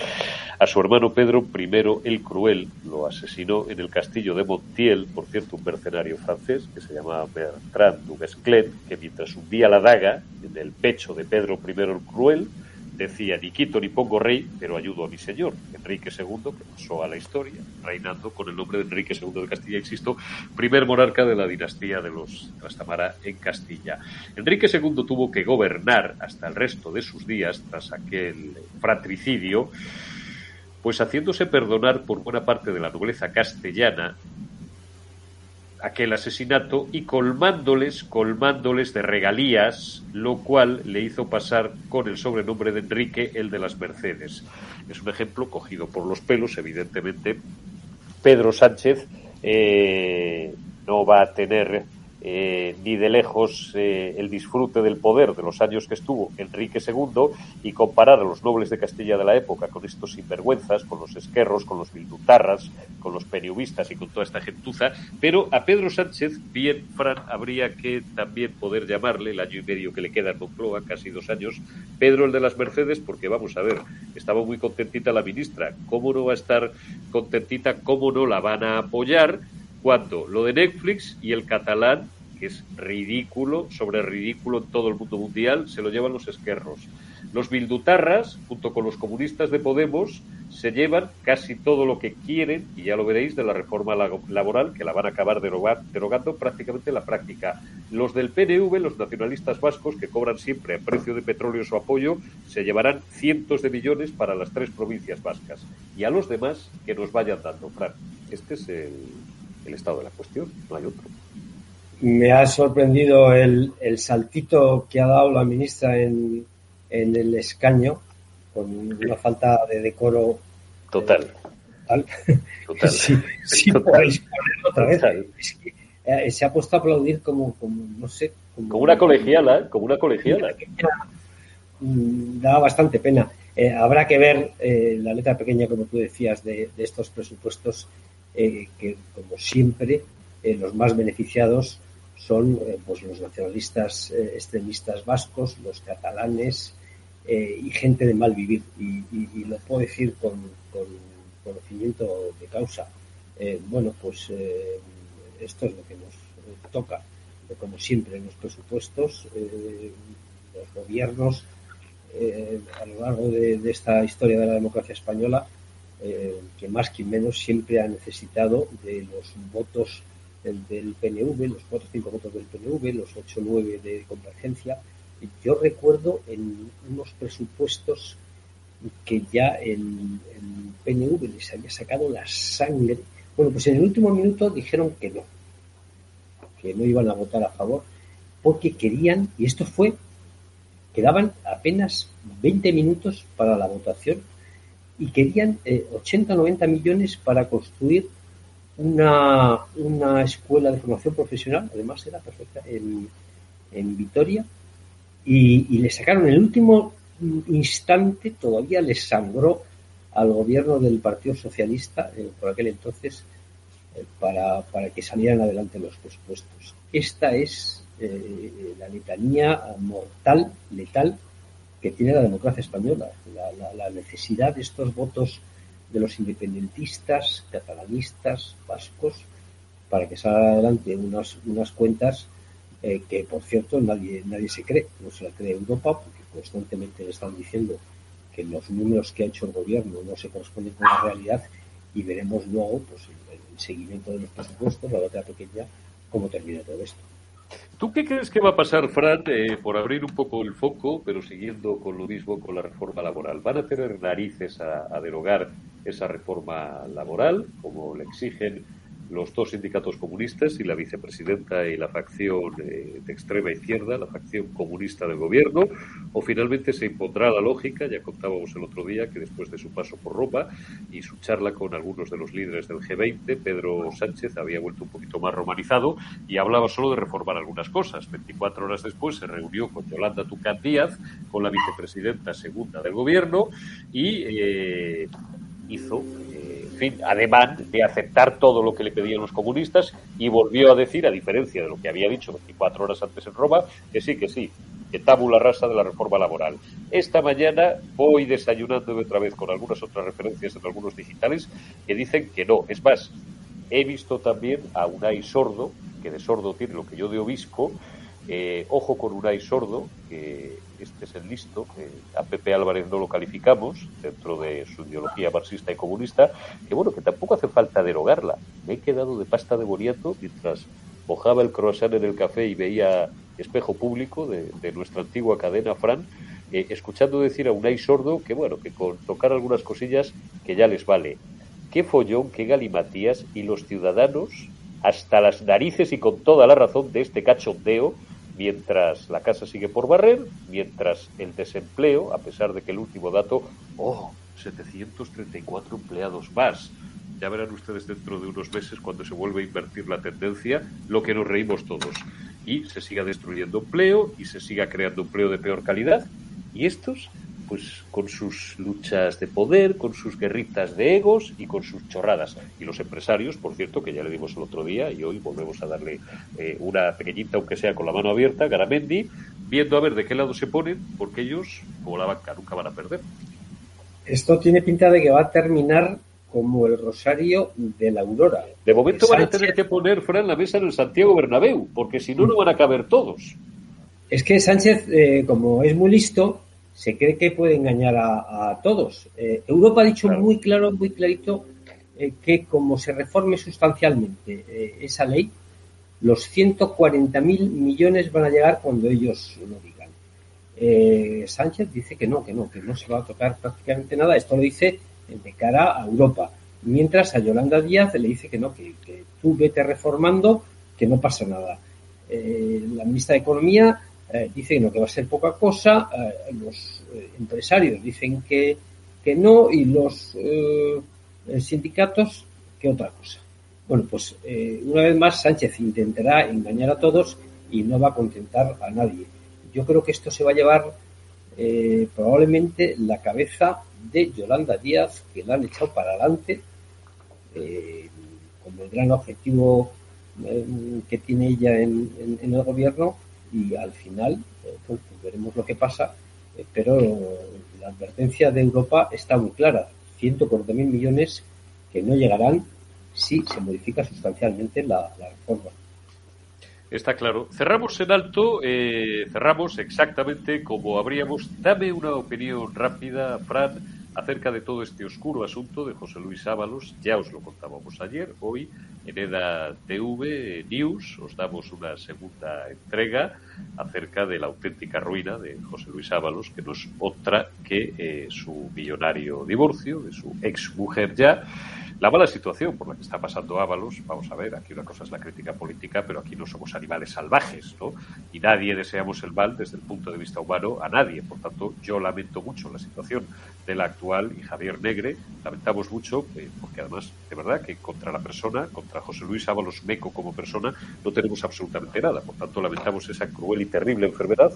A su hermano Pedro I el Cruel lo asesinó en el castillo de Montiel, por cierto, un mercenario francés que se llamaba Bertrand Duguesclin, que mientras hundía la daga en el pecho de Pedro I el Cruel, decía ni quito ni pongo rey, pero ayudo a mi señor, Enrique II, que pasó a la historia, reinando con el nombre de Enrique II de Castilla, insisto, primer monarca de la dinastía de los Trastamara en Castilla. Enrique II tuvo que gobernar hasta el resto de sus días tras aquel fratricidio, pues haciéndose perdonar por buena parte de la nobleza castellana aquel asesinato y colmándoles, colmándoles de regalías, lo cual le hizo pasar con el sobrenombre de Enrique el de las Mercedes. Es un ejemplo cogido por los pelos, evidentemente. Pedro Sánchez eh, no va a tener eh, de lejos eh, el disfrute del poder de los años que estuvo Enrique II y comparar a los nobles de Castilla de la época con estos sinvergüenzas, con los esquerros, con los bildutarras, con los periubistas y con toda esta gentuza, pero a Pedro Sánchez, bien, Fran, habría que también poder llamarle, el año y medio que le queda en Moncloa, casi dos años, Pedro el de las Mercedes, porque vamos a ver, estaba muy contentita la ministra, ¿cómo no va a estar contentita? ¿Cómo no la van a apoyar? Cuando lo de Netflix y el catalán que es ridículo, sobre ridículo en todo el mundo mundial, se lo llevan los esquerros. Los bildutarras, junto con los comunistas de Podemos, se llevan casi todo lo que quieren, y ya lo veréis, de la reforma laboral, que la van a acabar derogando prácticamente en la práctica. Los del PNV, los nacionalistas vascos, que cobran siempre a precio de petróleo su apoyo, se llevarán cientos de millones para las tres provincias vascas. Y a los demás, que nos vayan dando, Fran. Este es el, el estado de la cuestión, no hay otro. Me ha sorprendido el, el saltito que ha dado la ministra en, en el escaño, con una falta de decoro. Total. Total. Total. sí, sí podéis ponerlo otra vez. Es que, eh, se ha puesto a aplaudir como, como no sé. Como, como una colegiala, como una colegiala. Mm, da bastante pena. Eh, habrá que ver eh, la letra pequeña, como tú decías, de, de estos presupuestos eh, que, como siempre, eh, los más beneficiados son eh, pues los nacionalistas extremistas vascos, los catalanes y gente de mal vivir. Y, lo puedo decir con, con conocimiento de causa. Bueno, pues esto es lo que nos toca. Como siempre en los presupuestos, los gobiernos a lo largo de, esta historia de la democracia española, que más que menos siempre ha necesitado de los votos del PNV, los 4 o 5 votos del PNV, los 8 o 9 de Convergencia. Yo recuerdo en unos presupuestos que ya el, el, PNV les había sacado la sangre. Bueno, pues en el último minuto dijeron que no, que no iban a votar a favor, porque querían, y esto fue, quedaban apenas 20 minutos para la votación y querían eh, 80 90 millones para construir una, una escuela de formación profesional, además era perfecta, en, en Vitoria, y, y, le sacaron el último instante, todavía les sangró al gobierno del Partido Socialista eh, por aquel entonces eh, para, para, que salieran adelante los presupuestos. Esta es eh, la letanía mortal, letal, que tiene la democracia española, la, necesidad de estos votos de los independentistas, catalanistas, vascos, para que salgan adelante unas, unas cuentas eh, que, por cierto, nadie, nadie se cree, no se la cree Europa, porque constantemente le están diciendo que los números que ha hecho el gobierno no se corresponden con la realidad y veremos luego pues, el, seguimiento de los presupuestos, la letra pequeña, cómo termina todo esto. ¿Tú qué crees que va a pasar, Fran, eh, por abrir un poco el foco, pero siguiendo con lo mismo con la reforma laboral? ¿Van a tener narices a derogar esa reforma laboral, como le exigen los dos sindicatos comunistas y la vicepresidenta y la facción eh, de extrema izquierda, la facción comunista del gobierno, o finalmente se impondrá la lógica, ya contábamos el otro día que después de su paso por Roma y su charla con algunos de los líderes del G20, Pedro Sánchez había vuelto un poquito más romanizado y hablaba solo de reformar algunas cosas. 24 horas después se reunió con Yolanda Tucán Díaz, con la vicepresidenta segunda del gobierno y eh, hizo fin, ademán de aceptar todo lo que le pedían los comunistas y volvió a decir, a diferencia de lo que había dicho 24 horas antes en Roma, que sí, que sí, que tabula rasa de la reforma laboral. Esta mañana voy desayunando otra vez con algunas otras referencias en algunos digitales que dicen que no. Es más, he visto también a Unai Sordo, que de sordo tiene lo que yo de obispo, eh, ojo con Unai Sordo, que este es el listo, que a Pepe Álvarez no lo calificamos dentro de su ideología marxista y comunista, que bueno, que tampoco hace falta derogarla. Me he quedado de pasta de boniato mientras mojaba el croissant en el café y veía espejo público de, nuestra antigua cadena Fran, eh, escuchando decir a Unai Sordo que bueno, que con tocar algunas cosillas que ya les vale. Qué follón, qué galimatías y los ciudadanos hasta las narices y con toda la razón de este cachondeo mientras la casa sigue por barrer, mientras el desempleo, a pesar de que el último dato, oh, 734 empleados más. Ya verán ustedes dentro de unos meses, cuando se vuelve a invertir la tendencia, lo que nos reímos todos. Y se siga destruyendo empleo y se siga creando empleo de peor calidad. Y estos pues con sus luchas de poder, con sus guerritas de egos y con sus chorradas. Y los empresarios, por cierto, que ya le dimos el otro día y hoy volvemos a darle eh, una pequeñita, aunque sea con la mano abierta, Garamendi, viendo a ver de qué lado se ponen, porque ellos, como la banca, nunca van a perder. Esto tiene pinta de que va a terminar como el rosario de la aurora. De momento van a tener que poner fuera en la mesa en el Santiago Bernabéu, porque si no, no van a caber todos. Es que Sánchez, eh, como es muy listo, se cree que puede engañar a, todos. Eh, Europa ha dicho muy claro, muy clarito, eh, que como se reforme sustancialmente eh, esa ley, los 140.000 millones van a llegar cuando ellos lo digan. Sánchez dice que no, que no, que no se va a tocar prácticamente nada. Esto lo dice de cara a Europa. Mientras a Yolanda Díaz le dice que no, que, que tú vete reformando, que no pasa nada. la ministra de Economía eh, dicen que va a ser poca cosa, eh, los eh, empresarios dicen que, que no y los sindicatos que otra cosa. Bueno, pues una vez más Sánchez intentará engañar a todos y no va a contentar a nadie. Yo creo que esto se va a llevar probablemente la cabeza de Yolanda Díaz, que la han echado para adelante con el gran objetivo que tiene ella en el gobierno y al final eh, pues, veremos lo que pasa, eh, pero la advertencia de Europa está muy clara, 140.000 millones que no llegarán si se modifica sustancialmente la, reforma. Está claro. Cerramos en alto, eh, cerramos exactamente como habríamos. Dame una opinión rápida, Fran, acerca de todo este oscuro asunto de José Luis Ábalos. Ya os lo contábamos ayer. Hoy en EDA TV News os damos una segunda entrega acerca de la auténtica ruina de José Luis Ábalos, que no es otra que eh, su millonario divorcio de su ex mujer ya la mala situación por la que está pasando Ábalos, vamos a ver, aquí una cosa es la crítica política, pero aquí no somos animales salvajes, ¿no? Y nadie deseamos el mal desde el punto de vista humano a nadie. Por tanto, yo lamento mucho la situación de la actual y Javier Negre, lamentamos mucho, eh, porque además, de verdad, que contra la persona, contra José Luis Ábalos Meco como persona, no tenemos absolutamente nada. Por tanto, lamentamos esa cruel y terrible enfermedad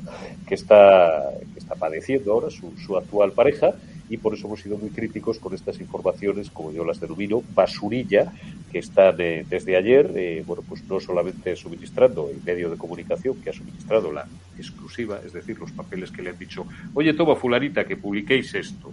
que está, que está padeciendo ahora su, su actual pareja y por eso hemos sido muy críticos con estas informaciones, como yo las denomino, basurilla, que están eh, desde ayer, eh, bueno, pues no solamente suministrando el medio de comunicación que ha suministrado la exclusiva, es decir, los papeles que le han dicho, oye, toma fulanita, que publiquéis esto,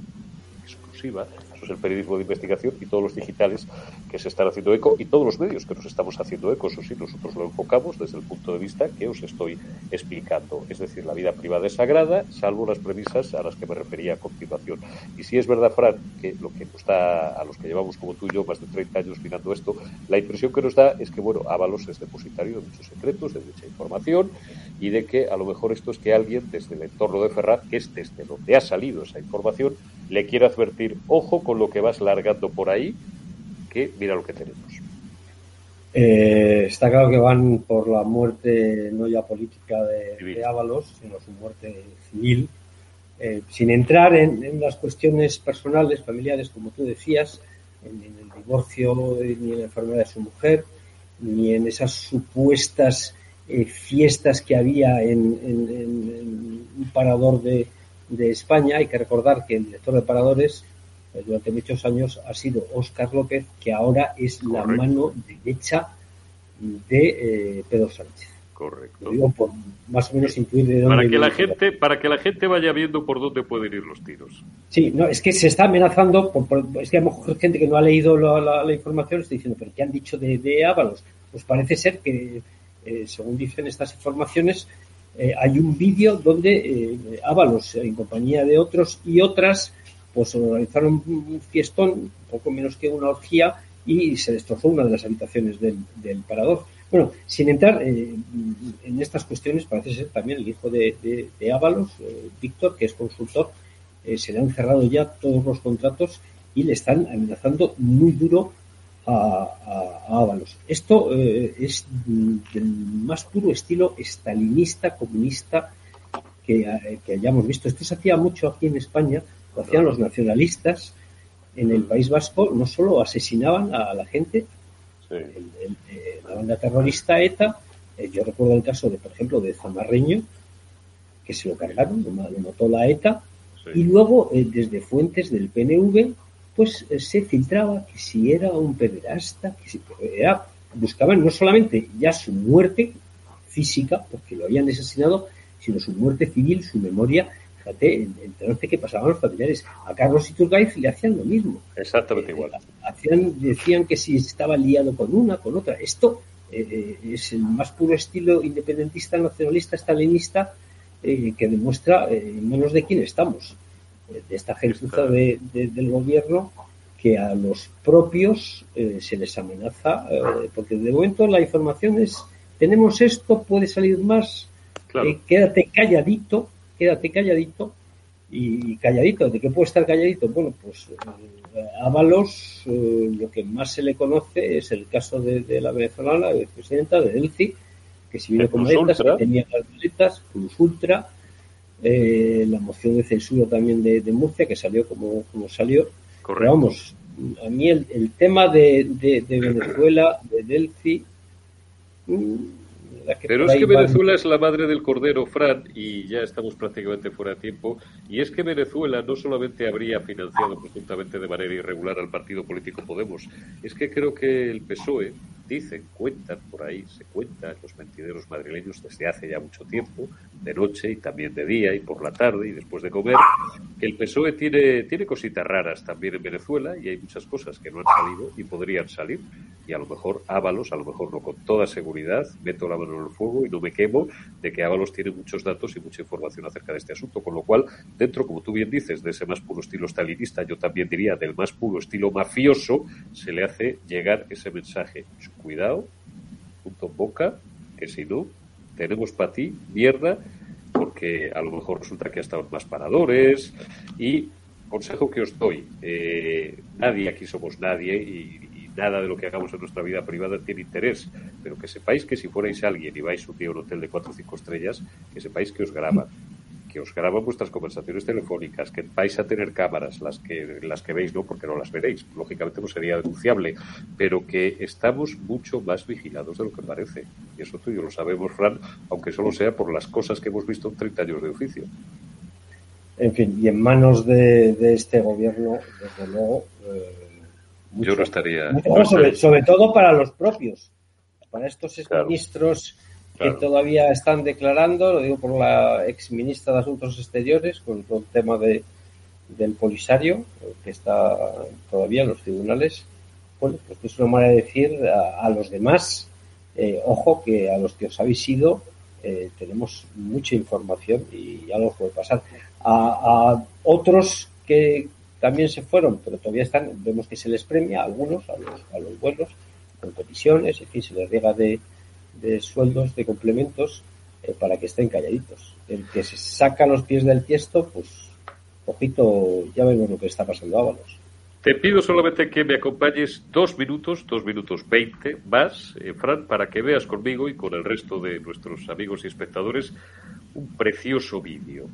exclusiva, eso es el periodismo de investigación y todos los digitales que se están haciendo eco y todos los medios que nos estamos haciendo eco, eso sí, nosotros lo enfocamos desde el punto de vista que os estoy explicando. Es decir, la vida privada es sagrada, salvo las premisas a las que me refería a continuación. Y si es verdad, Fran, que lo que nos da a los que llevamos como tú y yo más de 30 años mirando esto, la impresión que nos da es que, bueno, Ábalos es depositario de muchos secretos, de mucha información y de que a lo mejor esto es que alguien desde el entorno de Ferrat, que es desde donde ha salido esa información, le quiere advertir, ojo con lo que vas largando por ahí, que mira lo que tenemos. Eh, está claro que van por la muerte no ya política de, de Ábalos, sino su muerte civil, eh, sin entrar en, en, las cuestiones personales, familiares, como tú decías, en, en, el divorcio ni en la enfermedad de su mujer, ni en esas supuestas eh, fiestas que había en, en un parador de, de España. Hay que recordar que el director de paradores eh, durante muchos años ha sido Óscar López, que ahora es la Correcto. mano derecha de eh, Pedro Sánchez. Correcto. Lo digo por más o menos intuir de dónde Para que la gente, para que la gente vaya viendo por dónde pueden ir los tiros. Sí, no, es que se está amenazando, por, por- es que a lo mejor gente que no ha leído la, la- la información está diciendo, pero ¿qué han dicho de, de Ábalos? Pues parece ser que, eh, según dicen estas informaciones, eh, hay un vídeo donde Ábalos, en compañía de otros y otras, pues organizaron un fiestón, poco menos que una orgía, y se destrozó una de las habitaciones del, del parador. Bueno, sin entrar eh, en estas cuestiones, parece ser también el hijo de, de, de Ábalos, eh, Víctor, que es consultor, eh, se le han cerrado ya todos los contratos y le están amenazando muy duro a, a- a Ábalos. Esto es del más puro estilo estalinista, comunista que, que hayamos visto. Esto se hacía mucho aquí en España, lo hacían los nacionalistas en el País Vasco, no solo asesinaban a la gente, el- el- eh, la banda terrorista ETA, eh, yo recuerdo el caso de, por ejemplo, de Zamarreño, que se lo cargaron, lo, ma- lo mató la ETA, y luego eh, desde fuentes del PNV, pues eh, se filtraba que si era un pederasta, que si era, buscaban no solamente ya su muerte física, porque lo habían asesinado, sino su muerte civil, su memoria. Fíjate, trance que pasaban los familiares. A Carlos Iturgaiz le hacían lo mismo. Exactamente igual. Hacían, decían que si estaba liado con una, con otra. Esto eh, eh, es el más puro estilo independentista, nacionalista, estalinista, eh, que demuestra eh, en manos de quién estamos. Eh, de esta gentuza de- de- del gobierno que a los propios eh, se les amenaza, eh, porque de momento la información es, tenemos esto, puede salir más, eh, quédate calladito, quédate calladito, y calladito, ¿de qué puede estar calladito? Bueno, pues eh, Ábalos, eh, lo que más se le conoce es el caso de, de la venezolana, de presidenta de Delci, que si vino con maletas, que tenía las maletas, Plus Ultra, eh, la moción de censura también de, de Murcia, que salió como, como salió. Pero vamos, a mí el, el tema de, de, de Venezuela, de Delci, mm, la que Pero es que van- Venezuela es la madre del cordero, Fran, y ya estamos prácticamente fuera de tiempo. Y es que Venezuela no solamente habría financiado presuntamente de manera irregular al partido político Podemos, es que creo que el PSOE, dicen, cuentan por ahí, se cuentan los mentideros madrileños desde hace ya mucho tiempo, de noche y también de día y por la tarde y después de comer, que el PSOE tiene, tiene cositas raras también en Venezuela y hay muchas cosas que no han salido y podrían salir. Y a lo mejor Ábalos, a lo mejor no con toda seguridad, meto la mano en el fuego y no me quemo de que Ábalos tiene muchos datos y mucha información acerca de este asunto. Con lo cual, dentro, como tú bien dices, de ese más puro estilo stalinista, yo también diría del más puro estilo mafioso, se le hace llegar ese mensaje. Cuidado, punto boca, que si no, tenemos para ti mierda, porque a lo mejor resulta que ha estado más paradores. Y consejo que os doy, eh, nadie aquí somos nadie y, y nada de lo que hagamos en nuestra vida privada tiene interés, pero que sepáis que si fuerais alguien y vais un día a un hotel de cuatro o cinco estrellas, que sepáis que os graban que os graban vuestras conversaciones telefónicas, que vais a tener cámaras, las que, las que veis, no, porque no las veréis, lógicamente no sería denunciable, pero que estamos mucho más vigilados de lo que parece. Y eso tú y yo lo sabemos, Fran, aunque solo sea por las cosas que hemos visto en 30 años de oficio. En fin, y en manos de, de este gobierno, desde luego. Eh, mucho, Yo no estaría. no sobre, todo para los propios, para estos Claro. ministros Claro. que todavía están declarando, lo digo por la ex ministra de Asuntos Exteriores, con todo el tema de, del Polisario, que está todavía en los tribunales. Bueno, pues es una manera de decir a, a los demás, eh, ojo, que a los que os habéis ido eh, tenemos mucha información y algo puede pasar. A, a otros que también se fueron, pero todavía están, vemos que se les premia a algunos, a los, a los buenos, con comisiones, en fin, se les riega de, de sueldos, de complementos, eh, para que estén calladitos. El que se saca los pies del tiesto, pues, ojito, ya vemos lo que está pasando Ábalos. Te pido solamente que me acompañes dos minutos, dos minutos veinte más, eh, Fran, para que veas conmigo y con el resto de nuestros amigos y espectadores un precioso vídeo.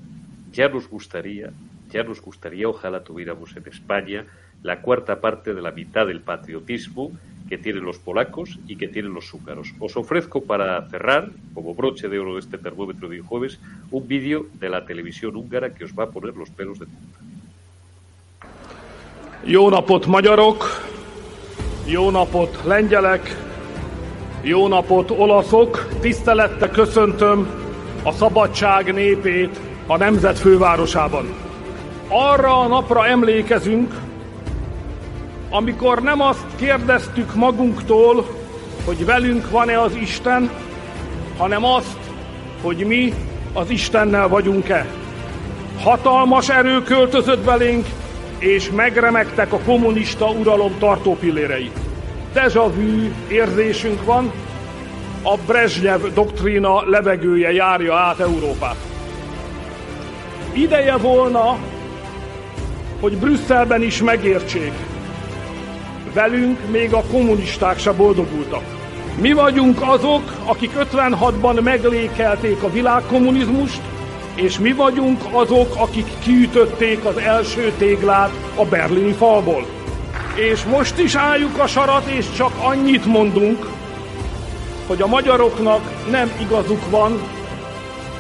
Ya nos gustaría, ya nos gustaría, ojalá tuviéramos en España la cuarta parte de la mitad del patriotismo que tienen los polacos y que tienen los húngaros. Os ofrezco para cerrar, como broche de oro de este termómetro de jueves, un vídeo de la televisión húngara que os va a poner los pelos de punta. Jó napot magyarok, jó napot lengyelek, jó napot olaszok, tisztelettel köszöntöm a szabadság népét a nemzet fővárosában. Arra a napra emlékezünk, amikor nem azt kérdeztük magunktól, hogy velünk van-e az Isten, hanem azt, hogy mi az Istennel vagyunk-e. Hatalmas erő költözött belénk, és megremegtek a kommunista uralom tartópillérei. Deja vu érzésünk van, a Brezsnyev doktrína levegője járja át Európát. Ideje volna, hogy Brüsszelben is megértsék. Velünk még a kommunisták se boldogultak. Mi vagyunk azok, akik 56-ban meglékelték a világkommunizmust, és mi vagyunk azok, akik kiütötték az első téglát a berlini falból. És most is álljuk a sarat, és csak annyit mondunk, hogy a magyaroknak nem igazuk van,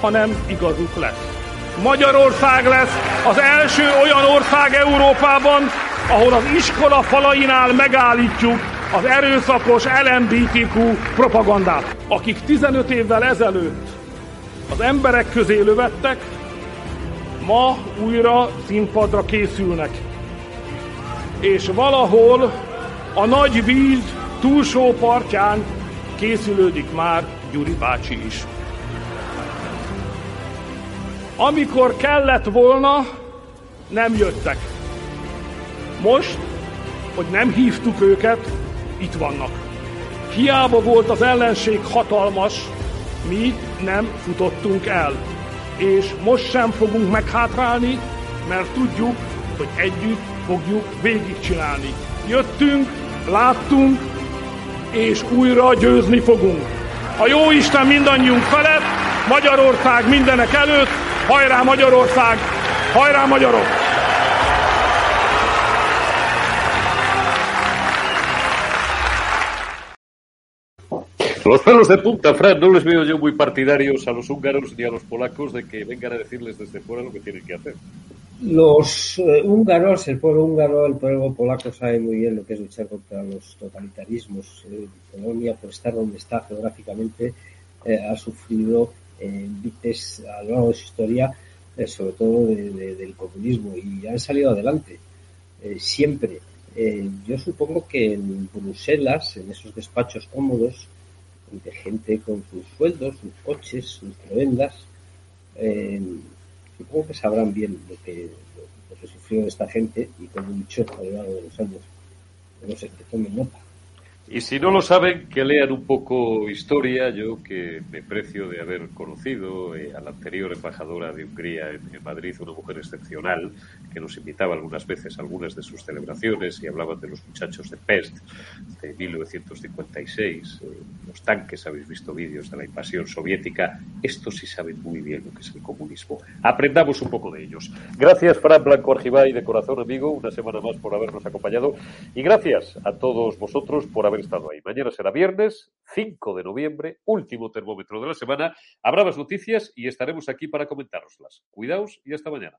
hanem igazuk lesz. Magyarország lesz az első olyan ország Európában, ahol az iskola falainál megállítjuk az erőszakos LMBTQ propagandát. Akik 15 évvel ezelőtt az emberek közé lövettek, ma újra színpadra készülnek. És valahol a nagy víz túlsó partján készülődik már Gyuri bácsi is. Amikor kellett volna, nem jöttek. Most, hogy nem hívtuk őket, itt vannak. Hiába volt az ellenség hatalmas, mi nem futottunk el. És most sem fogunk meghátrálni, mert tudjuk, hogy együtt fogjuk végigcsinálni. Jöttünk, láttunk, és újra győzni fogunk. A jó Isten mindannyiunk felett, Magyarország mindenek előtt, hajrá Magyarország, hajrá magyarok! Los pelos de punta, Fran, no les veo yo muy partidarios a los húngaros ni a los polacos de que vengan a decirles desde fuera lo que tienen que hacer. Los eh, húngaros, el pueblo húngaro, el pueblo polaco sabe muy bien lo que es luchar contra los totalitarismos. Eh, Polonia, por estar donde está geográficamente, eh, ha sufrido eh, vites a lo largo de su historia, sobre todo de- de- del comunismo, y han salido adelante siempre. Yo supongo que en Bruselas, en esos despachos cómodos, de gente con sus sueldos, sus coches, sus prebendas, eh, supongo que sabrán bien lo que, lo que sufrió esta gente y cómo luchó a lo largo de los años. No sé, que tomen nota. Y si no lo saben, que lean un poco historia. Yo que me precio de haber conocido eh, a la anterior embajadora de Hungría en, en Madrid, una mujer excepcional, que nos invitaba algunas veces a algunas de sus celebraciones y hablaban de los muchachos de Pest de 1956. eh, los tanques, habéis visto vídeos de la invasión soviética. Estos sí saben muy bien lo que es el comunismo. Aprendamos un poco de ellos. Gracias, Fran Blanco Argibay, de corazón amigo, una semana más por habernos acompañado. Y gracias a todos vosotros por haber estado ahí. Mañana será viernes, 5 de noviembre, último termómetro de la semana. Habrá más noticias y estaremos aquí para comentároslas. Cuidaos y hasta mañana.